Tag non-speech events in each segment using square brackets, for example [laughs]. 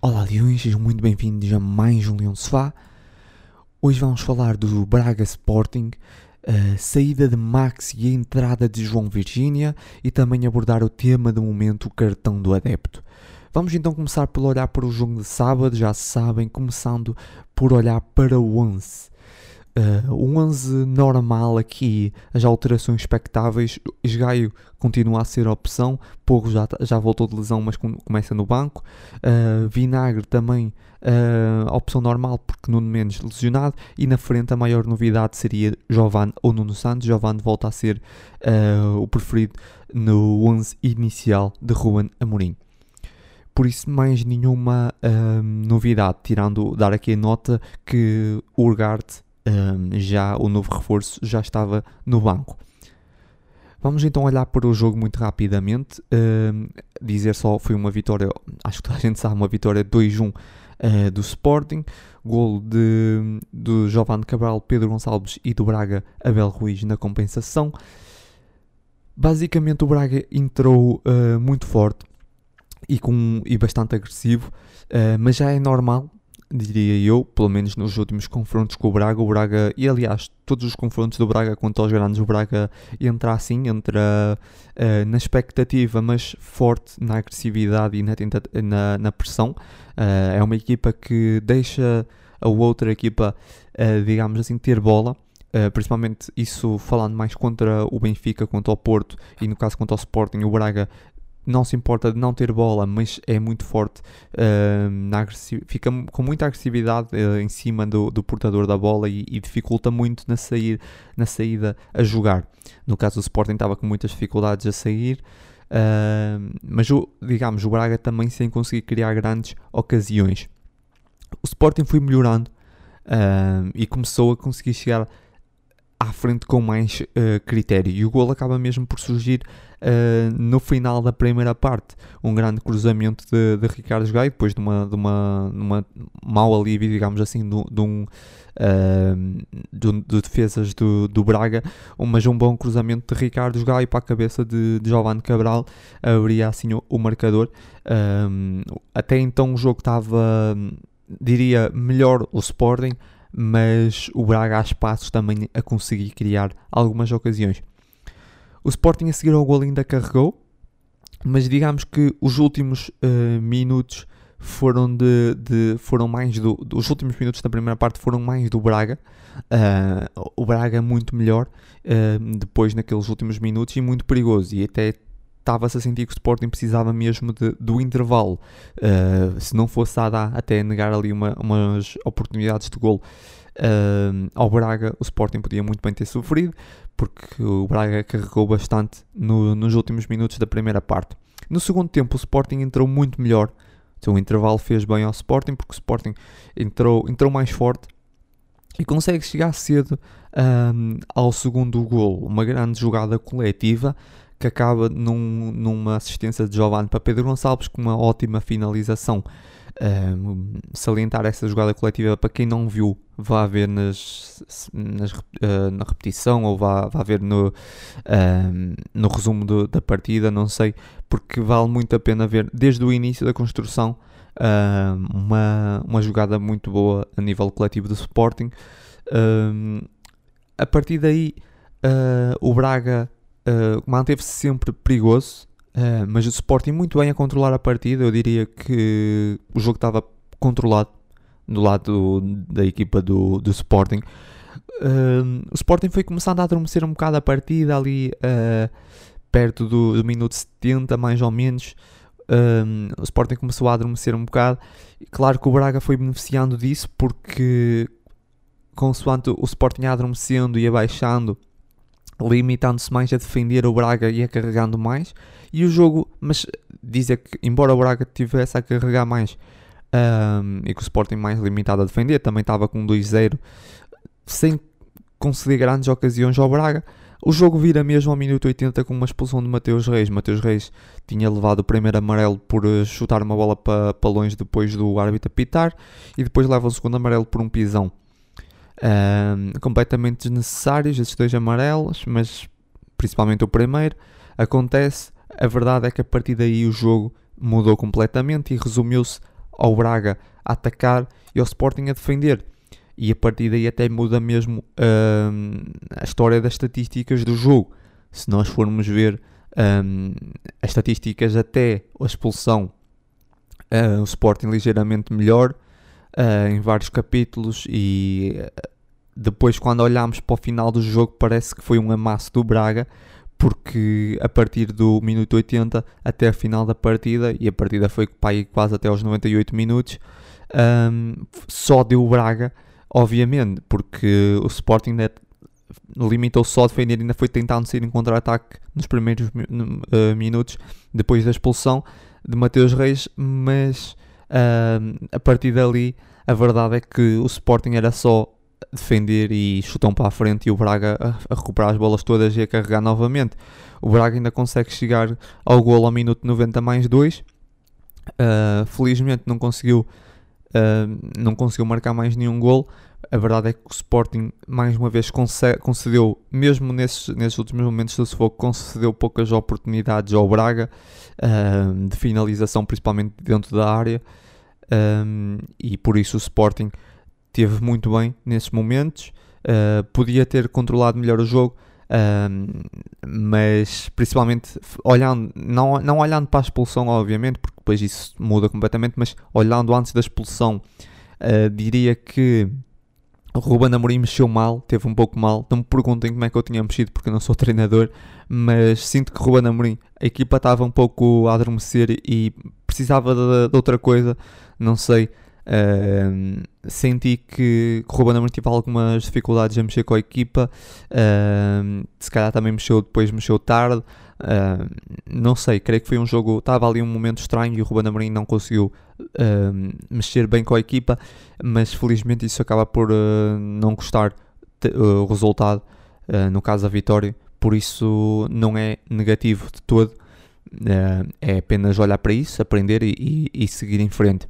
Olá Leões, sejam muito bem-vindos a mais um Leão Sofá. Hoje vamos falar do Braga Sporting, a saída de Max e a entrada de João Virgínia e também abordar o tema do momento, o cartão do adepto. Vamos então começar por olhar para o jogo de sábado, já sabem, começando por olhar para o 11. Uh, o 11 normal aqui, as alterações expectáveis, Esgaio continua a ser a opção, Porro já, já voltou de lesão, mas com, começa no banco. Uh, Vinagre também uh, a opção normal, porque Nuno Mendes lesionado. E na frente a maior novidade seria Giovanni ou Nuno Santos. Giovanni volta a ser o preferido no 11 inicial de Ruben Amorim por isso mais nenhuma novidade, tirando dar aqui a nota que o Urgart um, já o novo reforço já estava no banco. Vamos então olhar para o jogo muito rapidamente. Dizer só foi uma vitória, acho que toda a gente sabe, uma vitória 2-1 uh, ah, do Sporting. Gol de, do Giovanni Cabral, Pedro Gonçalves e do Braga Abel Ruiz na compensação. Basicamente o Braga entrou uh, muito forte e, com, e bastante agressivo, uh, mas já é normal diria eu, pelo menos nos últimos confrontos com o Braga, o Braga, e aliás, todos os confrontos do Braga contra os grandes, o Braga entra assim, entra uh, na expectativa, mas forte na agressividade e na, na, na pressão. Uh, é uma equipa que deixa a outra equipa, uh, digamos assim, ter bola. Uh, principalmente isso falando mais contra o Benfica, contra o Porto e no caso contra o Sporting, o Braga não se importa de não ter bola, mas é muito forte, uh, na fica com muita agressividade uh, em cima do, do, portador da bola e, e, dificulta muito na, sair, na saída a jogar. No caso do Sporting estava com muitas dificuldades a sair, uh, mas o, digamos, o Braga também sem conseguir criar grandes ocasiões. O Sporting foi melhorando e começou a conseguir chegar à frente com mais uh, critério. E o gol acaba mesmo por surgir uh, no final da primeira parte. Um grande cruzamento de, de Ricardo Gaio, depois de uma, de uma, uma mau alívio, digamos assim, de, de um. Uh, de, de, defesas do, do Braga, mas um bom cruzamento de Ricardo Gaio para a cabeça de, de Giovanni Cabral abria assim o, o marcador. até então o jogo estava, diria, melhor o Sporting, mas o Braga há espaços também a conseguir criar algumas ocasiões. O Sporting a seguir ao gol ainda carregou, mas digamos que os últimos uh, minutos foram de, de, foram mais do, os últimos minutos da primeira parte foram mais do Braga uh, o Braga muito melhor uh, depois naqueles últimos minutos e muito perigoso e até estava-se a sentir que o Sporting precisava mesmo de, do intervalo. Uh, se não fosse a dar até negar ali uma, umas oportunidades de gol uh, ao Braga, o Sporting podia muito bem ter sofrido, porque o Braga carregou bastante no, nos últimos minutos da primeira parte. No segundo tempo, o Sporting entrou muito melhor. Então, o intervalo fez bem ao Sporting, porque o Sporting entrou, entrou mais forte e consegue chegar cedo um, ao segundo gol. Uma grande jogada coletiva que acaba num, numa assistência de Giovanni para Pedro Gonçalves com uma ótima finalização. Um, salientar essa jogada coletiva para quem não viu, vá ver nas, nas uh, na repetição ou vá, vá ver no, um, no resumo do, da partida, não sei, porque vale muito a pena ver desde o início da construção uh, uma, uma jogada muito boa a nível coletivo do Sporting. a partir daí, uh, o Braga uh, manteve-se sempre perigoso, uh, mas o Sporting muito bem a controlar a partida. Eu diria que o jogo estava controlado do lado da equipa do, do Sporting. Uh, o Sporting foi começando a adormecer um bocado a partida ali perto do, do, minuto 70, mais ou menos. o Sporting começou a adormecer um bocado. Claro que o Braga foi beneficiando disso porque, consoante o Sporting adormecendo e abaixando, limitando-se mais a defender o Braga e a carregando mais. E o jogo, mas dizer que, embora o Braga tivesse a carregar mais um, e que o Sporting mais limitado a defender, também estava com 2-0, sem conceder grandes ocasiões ao Braga. O jogo vira mesmo ao minuto 80 com uma expulsão de Mateus Reis. Mateus Reis tinha levado o primeiro amarelo por eh, chutar uma bola para, para longe depois do árbitro apitar e depois leva o segundo amarelo por um pisão completamente desnecessários, esses dois amarelos, mas principalmente o primeiro. Acontece, a verdade é que a partir daí o jogo mudou completamente e resumiu-se ao Braga a atacar e ao Sporting a defender. E a partir daí até muda mesmo um, a história das estatísticas do jogo. Se nós formos ver um, as estatísticas até a expulsão, uh, o Sporting ligeiramente melhor uh, em vários capítulos e uh, depois quando olhamos para o final do jogo parece que foi um amasso do Braga porque a partir do minuto 80 até a final da partida, e a partida foi quase até aos 98 minutos, um, só deu o Braga, obviamente, porque o Sporting limitou só a defender, ainda foi tentando sair em contra-ataque nos primeiros uh, minutos depois da expulsão de Mateus Reis, mas uh, a partir dali a verdade é que o Sporting era só defender e chutam para a frente e o Braga a, a, recuperar as bolas todas e a carregar novamente. O Braga ainda consegue chegar ao gol ao minuto 90 mais 2. Uh, ah, felizmente não conseguiu, uh, não conseguiu marcar mais nenhum gol. A verdade é que o Sporting mais uma vez concedeu, mesmo nesses, nesses últimos momentos do sufoco, concedeu poucas oportunidades ao Braga de finalização, principalmente dentro da área. Um, e por isso o Sporting teve muito bem nesses momentos, uh, podia ter controlado melhor o jogo, mas principalmente olhando, não, não olhando para a expulsão, obviamente, porque depois isso muda completamente, mas olhando antes da expulsão, uh, diria que o Ruben Amorim mexeu mal, teve um pouco mal. Não me perguntem como é que eu tinha mexido porque eu não sou [laughs] treinador, mas sinto que Ruben Amorim, a equipa estava um pouco a adormecer e precisava de, de outra coisa, não sei. Uh, senti que, que o Ruben Amorim teve algumas dificuldades a mexer com a equipa, uh, se calhar também mexeu depois, mexeu tarde, uh, não sei, creio que foi um jogo, estava ali um momento estranho e o Ruben Amorim não conseguiu mexer bem com a equipa, mas felizmente isso acaba por não custar o resultado, no caso a vitória, por isso não é negativo de todo, é apenas olhar para isso, aprender e, e, e seguir em frente.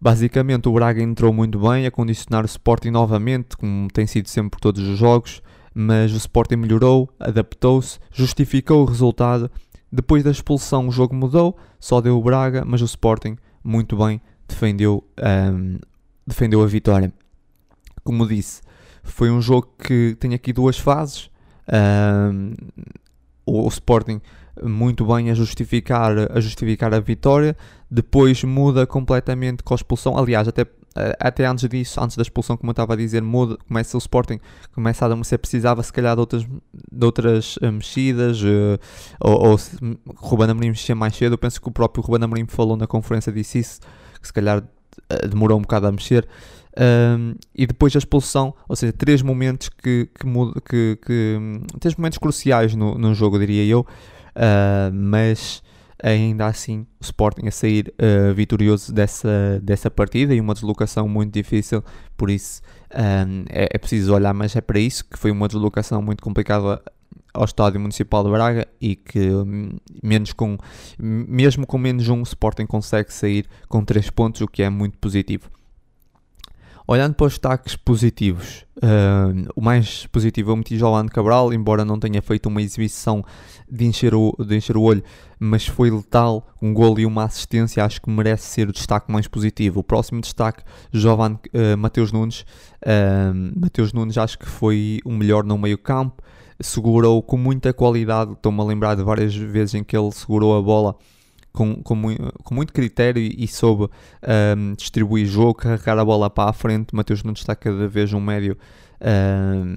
Basicamente, o Braga entrou muito bem a condicionar o Sporting novamente, como tem sido sempre por todos os jogos, mas o Sporting melhorou, adaptou-se, justificou o resultado. Depois da expulsão, o jogo mudou, só deu o Braga, mas o Sporting muito bem defendeu, um, defendeu a vitória. Como disse, foi um jogo que tem aqui duas fases. Um, o, o Sporting muito bem a justificar, a justificar a vitória, depois muda completamente com a expulsão. Aliás, até, até antes disso, antes da expulsão, como eu estava a dizer, muda, começa o Sporting, começa a adormecer, precisava se calhar de outras, de outras uh, mexidas, uh, ou, ou se Ruben Amorim mexia mais cedo. Eu penso que o próprio Ruben Amorim falou na conferência, disse isso, que se calhar uh, demorou um bocado a mexer. Um, e depois a expulsão, ou seja, três momentos que, que, que, que três momentos cruciais no, no jogo, diria eu, uh, mas ainda assim o Sporting a sair uh, vitorioso dessa, dessa partida e uma deslocação muito difícil, por isso um, é, é, preciso olhar, mas é para isso que foi uma deslocação muito complicada ao Estádio Municipal de Braga e que hum, menos com, mesmo com menos um o Sporting consegue sair com 3 pontos, o que é muito positivo. Olhando para os destaques positivos, uh, o mais positivo eu meti Jolando Cabral, embora não tenha feito uma exibição de encher, o, de encher o olho, mas foi letal, um gol e uma assistência, acho que merece ser o destaque mais positivo. O próximo destaque, Jovan uh, Mateus Nunes. Uh, Mateus Nunes acho que foi o melhor no meio campo, segurou com muita qualidade, estou-me a lembrar de várias vezes em que ele segurou a bola com, com, com muito critério e soube um, distribuir jogo, carregar a bola para a frente. Mateus Nunes está cada vez um médio, um,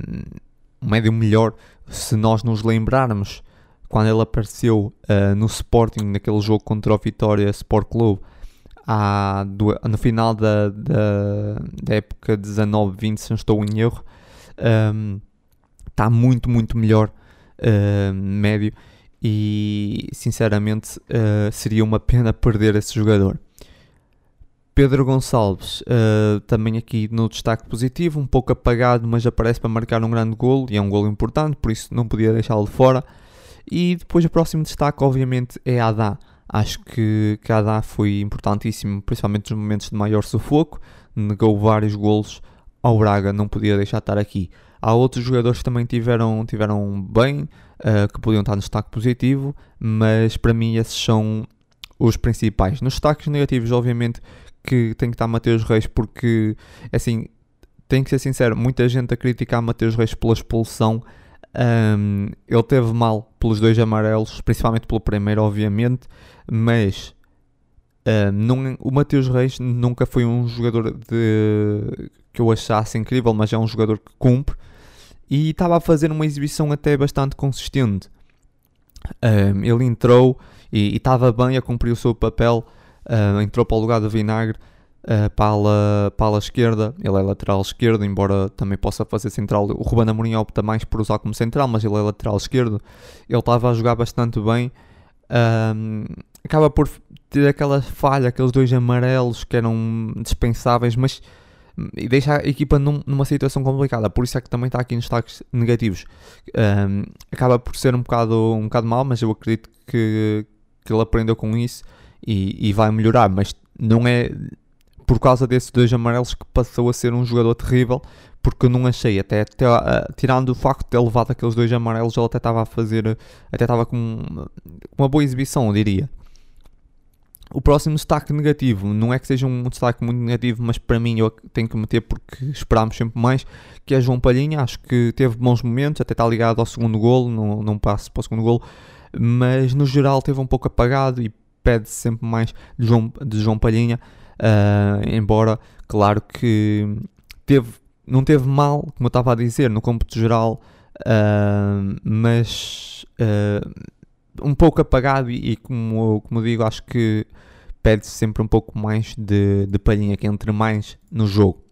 um médio melhor. Se nós nos lembrarmos quando ele apareceu uh, no Sporting, naquele jogo contra o Vitória Sport Clube, há, do, no final da, da, da época 19-20, se não estou em erro, um, está muito, muito melhor uh, médio e sinceramente uh, seria uma pena perder esse jogador. Pedro Gonçalves, uh, também aqui no destaque positivo, um pouco apagado, mas aparece para marcar um grande golo e é um golo importante, por isso não podia deixá-lo de fora. E depois o próximo destaque, obviamente, é Adá. Acho que, que Adá foi importantíssimo, principalmente nos momentos de maior sufoco, negou vários golos ao Braga, não podia deixar de estar aqui. Há outros jogadores que também tiveram, tiveram bem, uh, que podiam estar no destaque positivo, mas para mim esses são os principais. Nos destaques negativos, obviamente, que tem que estar Mateus Reis, porque, assim, tem que ser sincero, muita gente a criticar Mateus Reis pela expulsão. Um, ele teve mal pelos dois amarelos, principalmente pelo primeiro, obviamente, mas um, o Mateus Reis nunca foi um jogador de, que eu achasse incrível, mas é um jogador que cumpre e estava a fazer uma exibição até bastante consistente. Um, ele entrou e estava bem a cumprir o seu papel, uh, entrou para o lugar do Vinagre uh, para, a ala, para a ala esquerda, ele é lateral esquerdo, embora também possa fazer central. O Ruben Amorim opta mais por usar como central, mas ele é lateral esquerdo. Ele estava a jogar bastante bem. Um, acaba por ter aquela falha, aqueles dois amarelos que eram dispensáveis, mas e deixa a equipa num, numa situação complicada. Por isso é que também está aqui nos destaques negativos. Um, acaba por ser um bocado, um bocado mal, mas eu acredito que, que ele aprendeu com isso e, e vai melhorar. Mas não é por causa desses dois amarelos que passou a ser um jogador terrível, porque não achei, até, até uh, tirando o facto de ter levado aqueles dois amarelos, ele até estava a fazer, até estava com uma boa exibição, eu diria. O próximo destaque negativo, não é que seja um destaque muito negativo, mas para mim eu tenho que meter porque esperámos sempre mais, que é João Palhinha, acho que teve bons momentos, até está ligado ao segundo golo, não, não passo para o segundo golo, mas no geral teve um pouco apagado e pede sempre mais de João, de João Palhinha. Uh, embora, claro que teve, não teve mal, como eu estava a dizer, no cômputo geral, uh, mas uh, um pouco apagado e, e, como, como digo, acho que pede sempre um pouco mais de, de palhinha, que entre mais no jogo.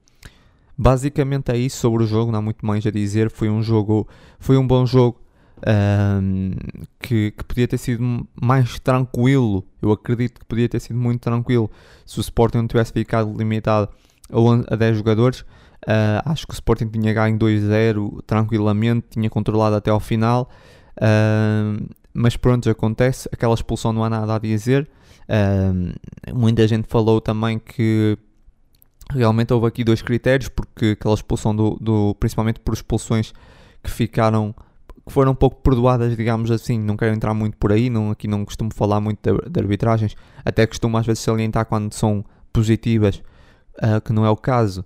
Basicamente é isso sobre o jogo, não há muito mais a dizer. Foi um jogo, foi um bom jogo um, que, que, podia ter sido mais tranquilo. Eu acredito que podia ter sido muito tranquilo se o Sporting não tivesse ficado limitado a, 10 jogadores. Uh, acho que o Sporting tinha ganho 2-0 tranquilamente, tinha controlado até ao final. Mas pronto, acontece. Aquela expulsão não há nada a dizer. Uh, muita gente falou também que realmente houve aqui dois critérios, porque aquela expulsão do, do principalmente por expulsões que ficaram que foram um pouco perdoadas, digamos assim. Não quero entrar muito por aí, não, aqui não costumo falar muito de, de arbitragens, até costumo às vezes salientar quando são positivas, uh, que não é o caso.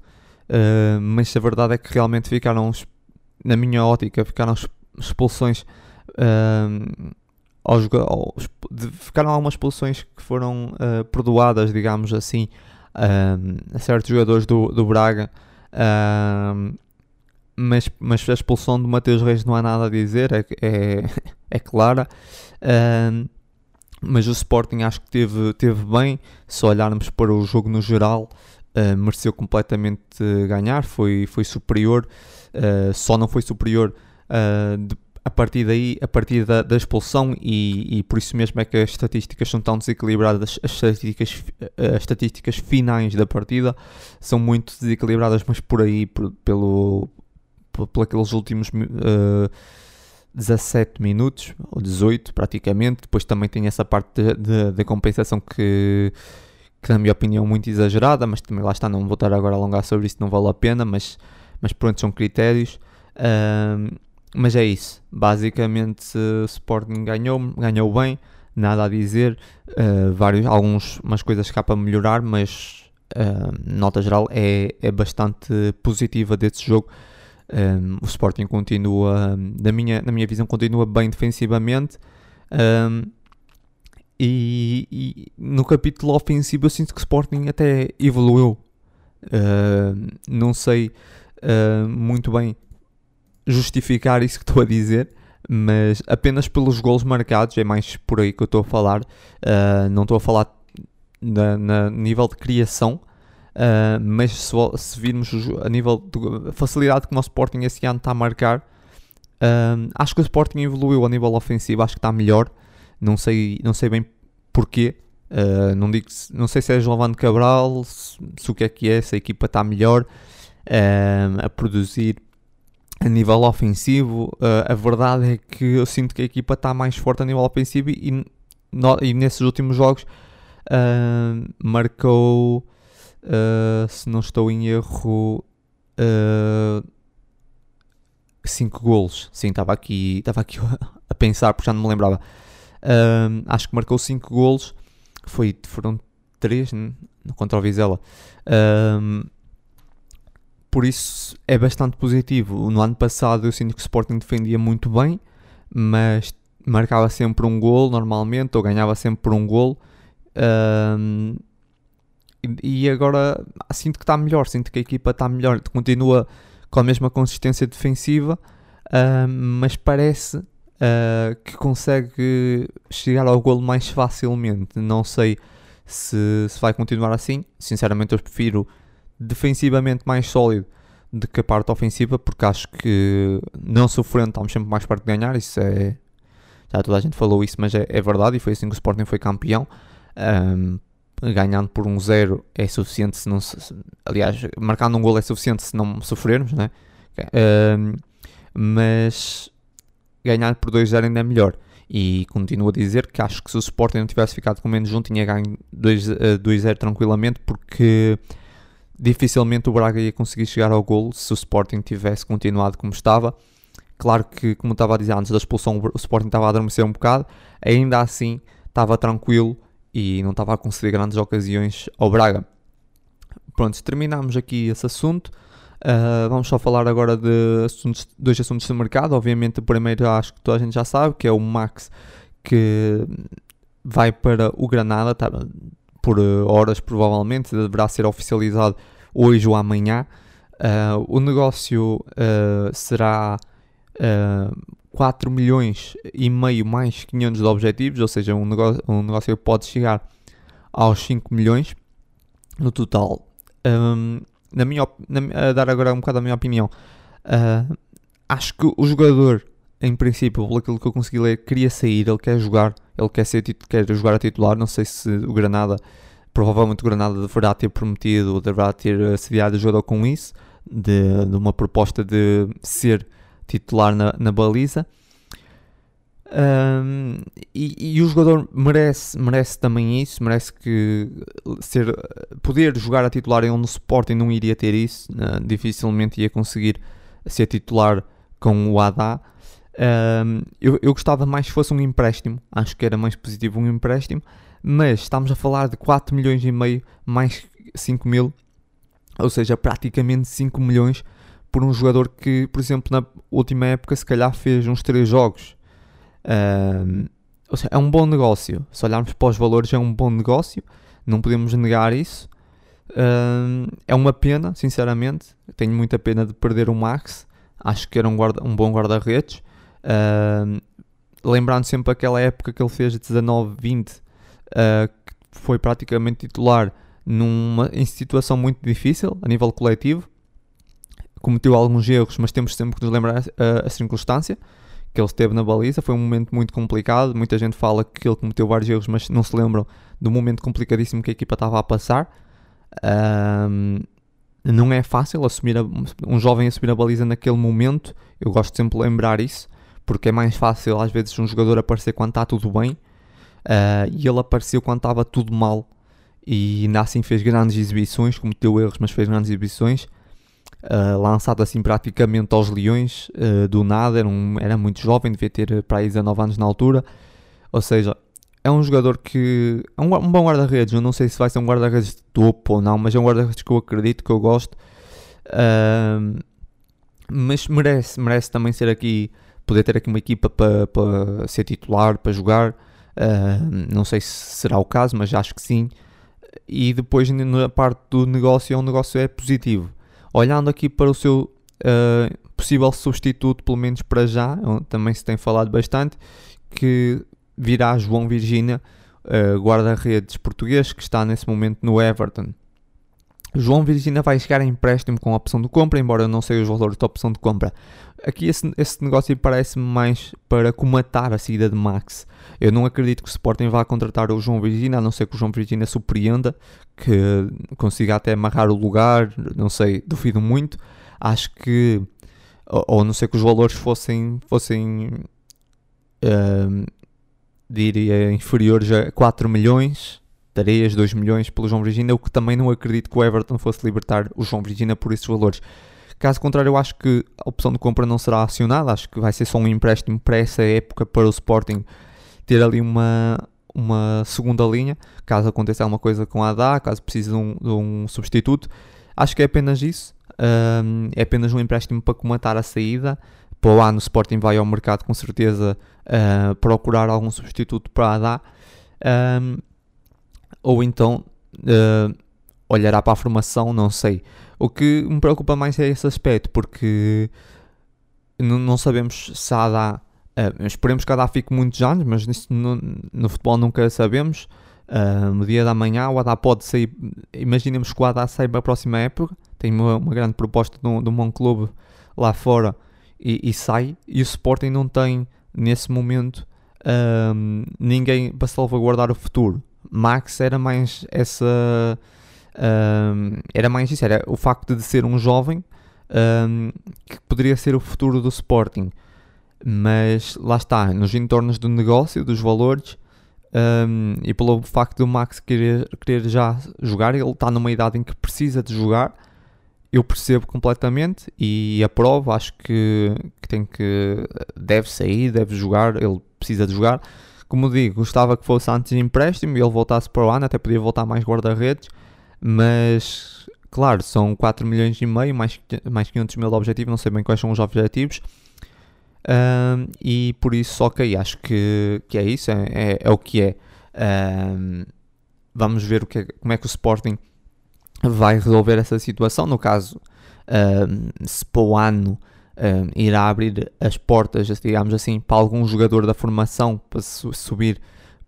Uh, mas a verdade é que realmente ficaram, na minha ótica, ficaram expulsões. Uh, aos, aos, ficaram algumas expulsões que foram perdoadas, digamos assim, a certos jogadores do, do Braga mas, mas a expulsão de Mateus Reis não há nada a dizer, é, é, [laughs] é clara. Um, mas o Sporting acho que teve, teve bem, se olharmos para o jogo no geral, uh, mereceu completamente ganhar, foi, foi superior, uh, só não foi superior uh, a partir daí, a partir da, da expulsão, e, e, por isso mesmo é que as estatísticas são tão desequilibradas, as estatísticas, as estatísticas finais da partida são muito desequilibradas, mas por aí, por, pelo, por aqueles últimos uh, 17 minutos, ou 18 praticamente. Depois também tem essa parte de, compensação que, que, na minha opinião, é muito exagerada, mas também lá está, não vou estar agora a alongar sobre isso, não vale a pena, mas, mas pronto, são critérios. Uh, mas é isso, basicamente Sporting ganhou, ganhou bem, nada a dizer, uh, vários, alguns, umas coisas cá para melhorar, mas uh, nota geral é, é bastante positiva desse jogo um, o Sporting continua, na minha, na minha visão, continua bem defensivamente. Um, e, e, no capítulo ofensivo eu sinto que o Sporting até evoluiu. Uh, não sei uh, muito bem justificar isso que estou a dizer, mas apenas pelos gols marcados, é mais por aí que eu estou a falar. Uh, não estou a falar na, na nível de criação, Uh, mas se, se, virmos a nível de facilidade que o nosso Sporting esse ano está a marcar, uh, acho que o Sporting evoluiu a nível ofensivo, acho que está melhor. Não sei, não sei bem porquê. Não, digo, não sei se é Giovanni Cabral, se, se, o que é que é, se a equipa está melhor a produzir a nível ofensivo. a verdade é que eu sinto que a equipa está mais forte a nível ofensivo e, e nesses últimos jogos marcou uh, se não estou em erro, 5 uh. Sim, estava aqui, estava aqui [laughs] a pensar porque já não me lembrava. Uh, acho que marcou 5 golos foi, foram 3 contra o Vizela. Por isso é bastante positivo. No ano passado eu sinto que o Sporting defendia muito bem, mas marcava sempre um gol normalmente, ou ganhava sempre por um gol. Um, e agora sinto que está melhor, sinto que a equipa está melhor, continua com a mesma consistência defensiva, uh, mas parece uh, que consegue chegar ao golo mais facilmente. Não sei se, se vai continuar assim. Sinceramente, eu prefiro defensivamente mais sólido do que a parte ofensiva, porque acho que não sofrendo estamos sempre mais perto de ganhar. Isso é. Já toda a gente falou isso, mas é, é verdade, e foi assim que o Sporting foi campeão. Um, ganhando por um zero é suficiente se não se, aliás, marcando um gol é suficiente se não sofrermos, né? Um, mas ganhar por 2-0 ainda é melhor. E continuo a dizer que acho que se o Sporting não tivesse ficado com menos um, tinha ganho 2-0 eh, tranquilamente, porque dificilmente o Braga ia conseguir chegar ao gol se o Sporting tivesse continuado como estava. Claro que, como estava a dizer antes da expulsão, o Sporting estava a adormecer um bocado, ainda assim estava tranquilo e não estava a conceder grandes ocasiões ao Braga. Pronto, terminamos aqui esse assunto. Uh, vamos só falar agora de assuntos, dois assuntos de mercado. Obviamente, o primeiro acho que toda a gente já sabe, que é o Max, que vai para o Granada, tá, por horas provavelmente, deverá ser oficializado hoje ou amanhã. Uh, o negócio uh, será 4 milhões e meio mais 500 de objetivos, ou seja, um negócio, um negócio pode chegar aos 5 milhões no total. Um, na minha, na, a dar agora um bocado a minha opinião, uh, acho que o jogador, em princípio, pelo que eu consegui ler, queria sair, ele quer jogar, ele quer, ser, quer jogar a titular. Não sei se o Granada, provavelmente o Granada deverá ter prometido, deverá ter assediado o jogador com isso, de, de uma proposta de ser titular na, na baliza. Um, e, e, o jogador merece, merece também isso, merece que ser, poder jogar a titular ele no Sporting não iria ter isso, dificilmente ia conseguir ser titular com o Adá. Um, eu, eu gostava mais que fosse um empréstimo, acho que era mais positivo um empréstimo, mas estamos a falar de 4 milhões e meio mais 5 mil, ou seja, praticamente 5 milhões por um jogador que, por exemplo, na última época se calhar fez uns 3 jogos ou seja, é um bom negócio. Se olharmos para os valores, é um bom negócio. Não podemos negar isso. é uma pena, sinceramente. Tenho muita pena de perder o Max. Acho que era um, guarda, um bom guarda-redes. Lembrando sempre aquela época que ele fez 19-20, uh, ah, que foi praticamente titular numa, em situação muito difícil a nível coletivo. Cometeu alguns erros, mas temos sempre que nos lembrar a, a circunstância que ele esteve na baliza. Foi um momento muito complicado. Muita gente fala que ele cometeu vários erros, mas não se lembram do momento complicadíssimo que a equipa estava a passar. Um, não é fácil assumir a, um jovem assumir a baliza naquele momento. Eu gosto sempre de lembrar isso, porque é mais fácil às vezes um jogador aparecer quando está tudo bem. Uh, e ele apareceu quando estava tudo mal. E ainda assim fez grandes exibições, cometeu erros, mas fez grandes exibições uh, lançado assim praticamente aos leões, uh, do nada, era, um, era muito jovem, devia ter para aí 19 anos na altura, ou seja, é um jogador que é um, um bom guarda-redes, eu não sei se vai ser um guarda-redes de topo ou não, mas é um guarda-redes que eu acredito, que eu gosto, uh, mas merece, merece também ser aqui, poder ter aqui uma equipa para, para ser titular, para jogar, não sei se será o caso, mas acho que sim, e depois na parte do negócio é um negócio é positivo Olhando aqui para o seu uh, possível substituto, pelo menos para já, também se tem falado bastante, que virá João Virgínia, uh, guarda-redes português, que está nesse momento no Everton. João Virgínia vai chegar em empréstimo com a opção de compra, embora eu não sei os valores da opção de compra. Aqui esse, esse negócio parece-me mais para comatar a saída de Max. Eu não acredito que o Sporting vá contratar o João Virgínia, a não ser que o João Virgínia surpreenda, que consiga até amarrar o lugar, não sei, duvido muito. Acho que, ou, ou não sei que os valores fossem, fossem uh, diria, inferiores a 4 milhões, 3, 2 milhões pelo João Virgínia, o que também não acredito que o Everton fosse libertar o João Virgínia por esses valores. Caso contrário, eu acho que a opção de compra não será acionada, acho que vai ser só um empréstimo para essa época para o Sporting ter ali uma, uma segunda linha, caso aconteça alguma coisa com a ADA, caso precise de um, de um substituto. Acho que é apenas isso. Um, é apenas um empréstimo para comatar a saída. Para o ano, o Sporting vai ao mercado com certeza uh, procurar algum substituto para a ADA. Um, ou então uh, olhará para a formação, não sei. O que me preocupa mais é esse aspecto, porque não sabemos se a ADA. Uh, esperemos que a fique muitos anos, mas no, no futebol nunca sabemos. Uh, no dia da manhã o ADA pode sair. Imaginemos que o ADA sai para a próxima época. Tem uma, uma grande proposta de um, de um bom clube lá fora e, e, sai. E o Sporting não tem, nesse momento, uh, ninguém para salvaguardar o futuro. Max era mais essa. Era mais isso, era o facto de ser um jovem um, que poderia ser o futuro do Sporting. Mas lá está, nos entornos do negócio, dos valores, um, e pelo facto do Max querer, querer já jogar, ele está numa idade em que precisa de jogar. Eu percebo completamente e aprovo, acho que, que tem que deve sair, deve jogar, ele precisa de jogar. Como digo, gostava que fosse antes de empréstimo e ele voltasse para o ano, até podia voltar mais guarda-redes, mas Claro, são 4 milhões e meio, mais, mais 500 mil de objetivo, não sei bem quais são os objetivos. Um, e por isso, ok, acho que, que é isso, é, é, é o que é. Um, vamos ver o que é, como é que o Sporting vai resolver essa situação. No caso, um, se para o ano irá abrir as portas, digamos assim, para algum jogador da formação para subir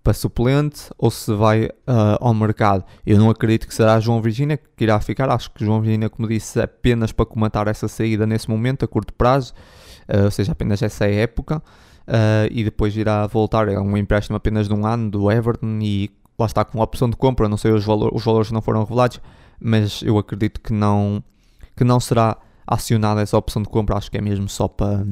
para suplente ou se vai uh, ao mercado. Eu não acredito que será João Virgínia que irá ficar. Acho que João Virgínia, como disse, apenas para comentar essa saída nesse momento, a curto prazo, uh, ou seja, apenas essa época. Uh, e depois irá voltar. É um empréstimo apenas de um ano do Everton e lá está com a opção de compra. Não sei os, valor, os valores não foram revelados, mas eu acredito que não, que não será acionada essa opção de compra. Acho que é mesmo só para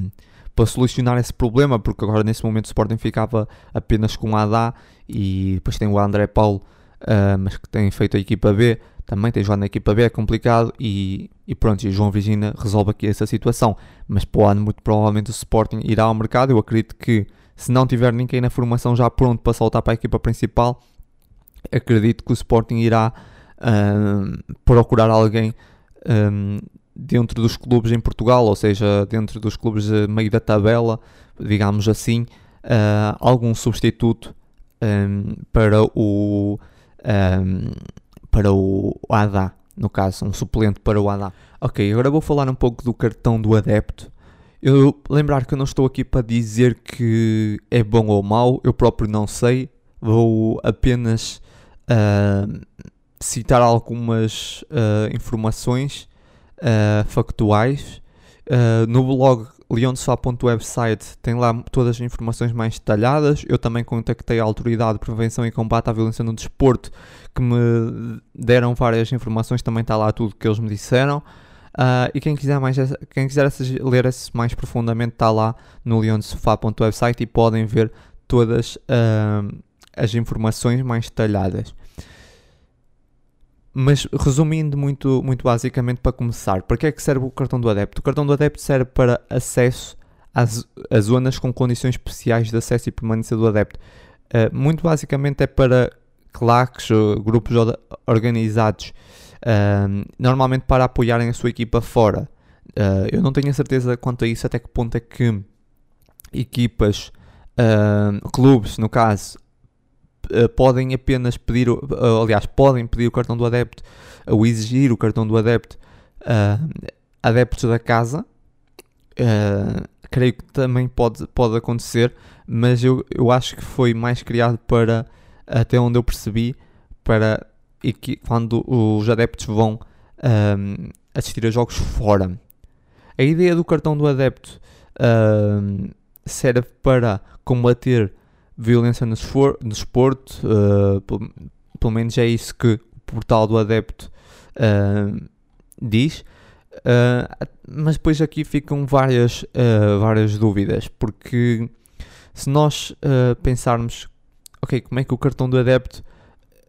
para solucionar esse problema, porque agora nesse momento o Sporting ficava apenas com o Adá e depois tem o André Paulo, uh, mas que tem feito a equipa B, também tem jogado na equipa B, é complicado e, e pronto, e João Virginia resolve aqui essa situação. Mas para o ano, muito provavelmente o Sporting irá ao mercado. Eu acredito que se não tiver ninguém na formação já pronto para saltar para a equipa principal, acredito que o Sporting irá uh, procurar alguém um, dentro dos clubes em Portugal, ou seja, dentro dos clubes de meio da tabela, digamos assim, uh, algum substituto um, para o um, para o ADA, no caso, um suplente para o ADA. Ok, agora vou falar um pouco do cartão do adepto. Eu lembrar que eu não estou aqui para dizer que é bom ou mau, eu próprio não sei. Vou apenas uh, citar algumas uh, informações uh, factuais. Uh, no blog leonsfa.website tem lá todas as informações mais detalhadas. Eu também contactei a Autoridade de Prevenção e Combate à Violência no Desporto, que me deram várias informações, também está lá tudo que eles me disseram. Uh, e quem quiser, mais, quem quiser ler mais profundamente está lá no leonsofá.website e podem ver todas uh, as informações mais detalhadas. Mas resumindo muito, muito basicamente para começar, para que é que serve o cartão do adepto? O cartão do adepto serve para acesso às, às zonas com condições especiais de acesso e permanência do adepto. Uh, muito basicamente é para claques, grupos organizados, uh, normalmente para apoiarem a sua equipa fora. Uh, eu não tenho a certeza quanto a isso, até que ponto é que equipas, clubes, no caso, uh, podem apenas pedir, uh, aliás, podem pedir o cartão do adepto ou exigir o cartão do adepto uh, adeptos da casa. creio que também pode, pode acontecer, mas eu, eu acho que foi mais criado para, até onde eu percebi, para e que quando os adeptos vão assistir a jogos fora. A ideia do cartão do adepto serve para combater violência no, esfor, no esporte, uh, pelo, pelo, menos é isso que o portal do adepto uh, diz. Uh, mas depois aqui ficam várias, várias dúvidas, porque se nós pensarmos, ok, como é que o cartão do adepto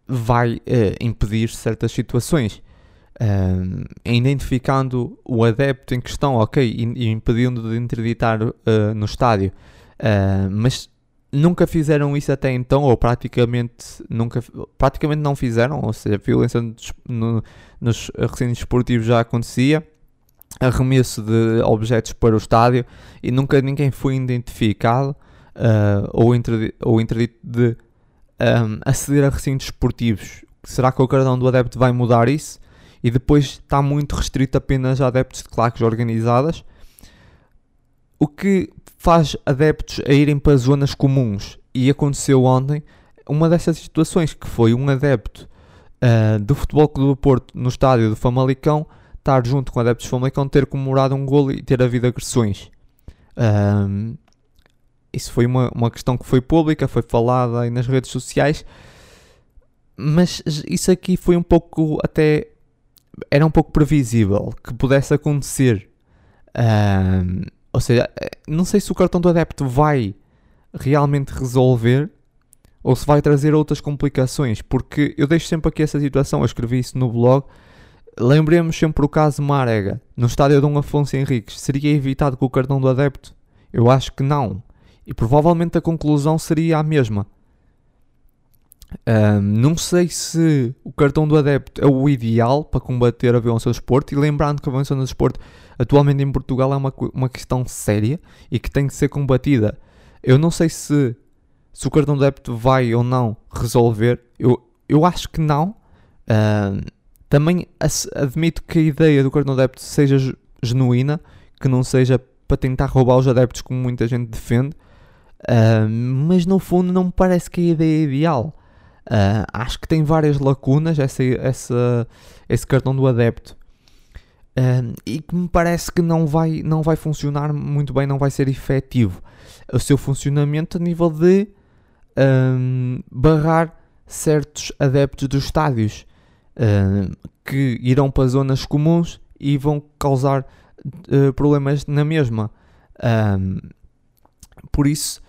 vai impedir certas situações? Identificando o adepto em questão, ok, e, e impedindo de interditar uh, no estádio. Uh, mas nunca fizeram isso até então, ou praticamente, nunca, praticamente não fizeram, ou seja, violência no, nos recintos esportivos já acontecia, arremesso de objetos para o estádio e nunca ninguém foi identificado uh, ou, interdito, ou interdito de um, aceder a recintos esportivos. Será que o cartão do adepto vai mudar isso? E depois está muito restrito apenas a adeptos de claques organizadas, o que faz adeptos a irem para zonas comuns. E aconteceu ontem uma dessas situações, que foi um adepto uh, do Futebol Clube do Porto no estádio do Famalicão estar junto com adeptos do Famalicão, ter comemorado um golo e ter havido agressões. Um, isso foi uma, uma questão que foi pública, foi falada aí nas redes sociais, mas isso aqui foi um pouco até era um pouco previsível que pudesse acontecer. Um, ou seja, não sei se o cartão do adepto vai realmente resolver ou se vai trazer outras complicações, porque eu deixo sempre aqui essa situação, eu escrevi isso no blog. Lembremos sempre o caso Marega, no estádio Dom Afonso Henriques. Seria evitado com o cartão do adepto? Eu acho que não. E provavelmente a conclusão seria a mesma. Um, não sei se o cartão do adepto é o ideal para combater a violência do desporto. E lembrando que a violência no desporto atualmente em Portugal é uma, uma questão séria e que tem que ser combatida. Eu não sei se, se o cartão do adepto vai ou não resolver. Eu, eu acho que não. Uh, também admito que a ideia do cartão de adepto seja genuína, que não seja para tentar roubar os adeptos como muita gente defende. Uh, mas no fundo não me parece que a ideia é ideal. Uh, acho que tem várias lacunas essa, essa, esse cartão do adepto uh, e que me parece que não vai, não vai funcionar muito bem, não vai ser efetivo o seu funcionamento a nível de barrar certos adeptos dos estádios que irão para zonas comuns e vão causar problemas na mesma. por isso,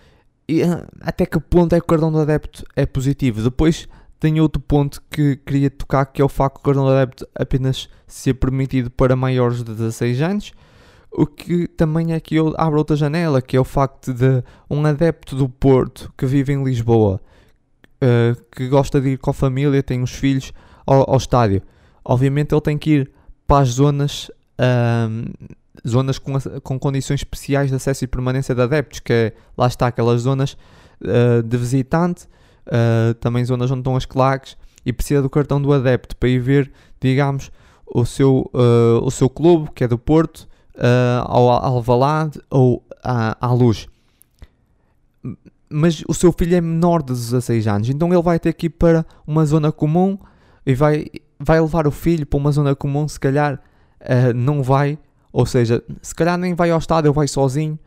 e, ah, até que ponto é que o cartão do adepto é positivo? Depois tem outro ponto que queria tocar, que é o facto que o cartão do adepto apenas ser permitido para maiores de 16 anos, o que também é que eu abro outra janela, que é o facto de um adepto do Porto que vive em Lisboa, uh, que gosta de ir com a família, tem os filhos ao, ao estádio. Obviamente ele tem que ir para as zonas uh, zonas com, com condições especiais de acesso e permanência de adeptos, que é, lá está, aquelas zonas uh, de visitante, uh, também zonas onde estão as claques, e precisa do cartão do adepto para ir ver, digamos, o seu, uh, o seu clube, que é do Porto, ao Alvalade ou à, à Luz. Mas o seu filho é menor de 16 anos, então ele vai ter que ir para uma zona comum e vai, vai levar o filho para uma zona comum, se calhar não vai ou seja, se calhar nem vai ao estádio, vai sozinho.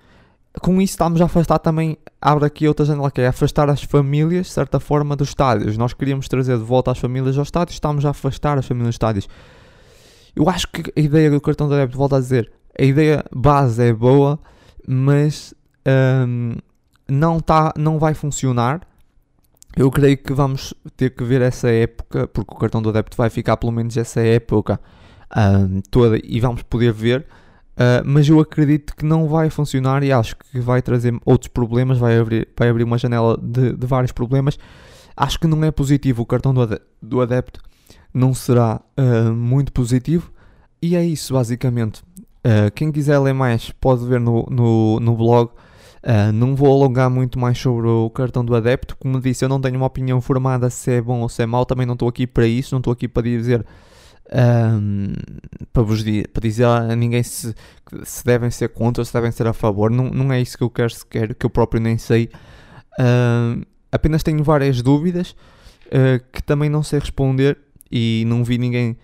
Com isso estamos a afastar também, abre aqui outra janela que é afastar as famílias, de certa forma, dos estádios. Nós queríamos trazer de volta as famílias aos estádios, estamos a afastar as famílias dos estádios. Eu acho que a ideia do cartão de débito, volto a dizer, a ideia base é boa, mas hum, não, tá, não vai funcionar. Eu creio que vamos ter que ver essa época, porque o cartão do adepto vai ficar pelo menos essa época um, toda e vamos poder ver. Uh, mas eu acredito que não vai funcionar e acho que vai trazer outros problemas, vai abrir, vai abrir uma janela de, de vários problemas. Acho que não é positivo o cartão do, ade do adepto, não será uh, muito positivo. E é isso, basicamente. Uh, quem quiser ler mais pode ver no, no, no blog. não vou alongar muito mais sobre o cartão do adepto. Como disse, eu não tenho uma opinião formada se é bom ou se é mau. Também não estou aqui para isso, não estou aqui para dizer um, para, vos para dizer a ninguém se, se devem ser contra ou se devem ser a favor. Não, não é isso que eu quero sequer, que eu próprio nem sei. Um, apenas tenho várias dúvidas uh, que também não sei responder e não vi ninguém,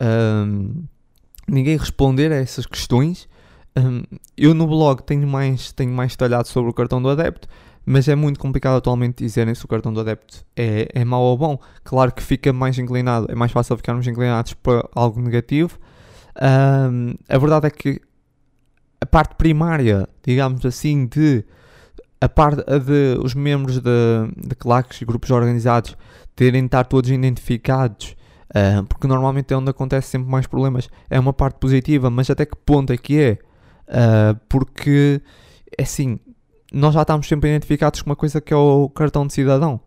um, ninguém responder a essas questões. eu no blog tenho mais, tenho mais detalhado sobre o cartão do adepto mas é muito complicado atualmente dizerem se o cartão do adepto é, é mau ou bom. Claro que fica mais inclinado, é mais fácil ficarmos inclinados para algo negativo. Um, a verdade é que a parte primária, digamos assim, de a parte de os membros de, de claques e grupos organizados terem de estar todos identificados, uh, porque normalmente é onde acontece sempre mais problemas, é uma parte positiva, mas até que ponto é que é? Uh, porque, é assim, nós já estamos sempre identificados com uma coisa que é o cartão de cidadão.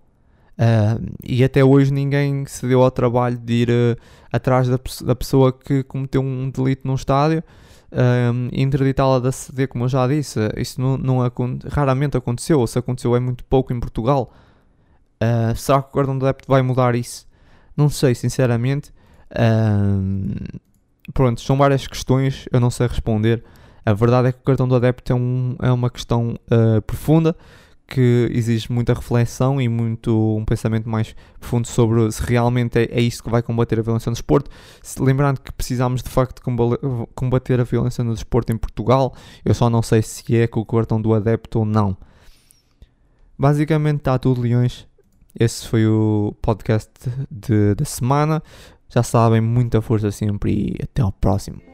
Uh, e até hoje ninguém se deu ao trabalho de ir uh, atrás da, da, pessoa que cometeu um delito num estádio uh, e interditá-la da CD, como eu já disse. Isso não, não raramente aconteceu, ou se aconteceu é muito pouco em Portugal. será que o cartão de adepto vai mudar isso? Não sei, sinceramente. pronto, são várias questões, eu não sei responder. A verdade é que o cartão do adepto é, um, é uma questão profunda que exige muita reflexão e muito um pensamento mais profundo sobre se realmente é, é isto que vai combater a violência no desporto. Lembrando que precisamos de facto combater a violência no desporto em Portugal, eu só não sei se é com o cartão do adepto ou não. Basicamente está tudo, Leões. Esse foi o podcast da semana. Já sabem, muita força sempre e até ao próximo.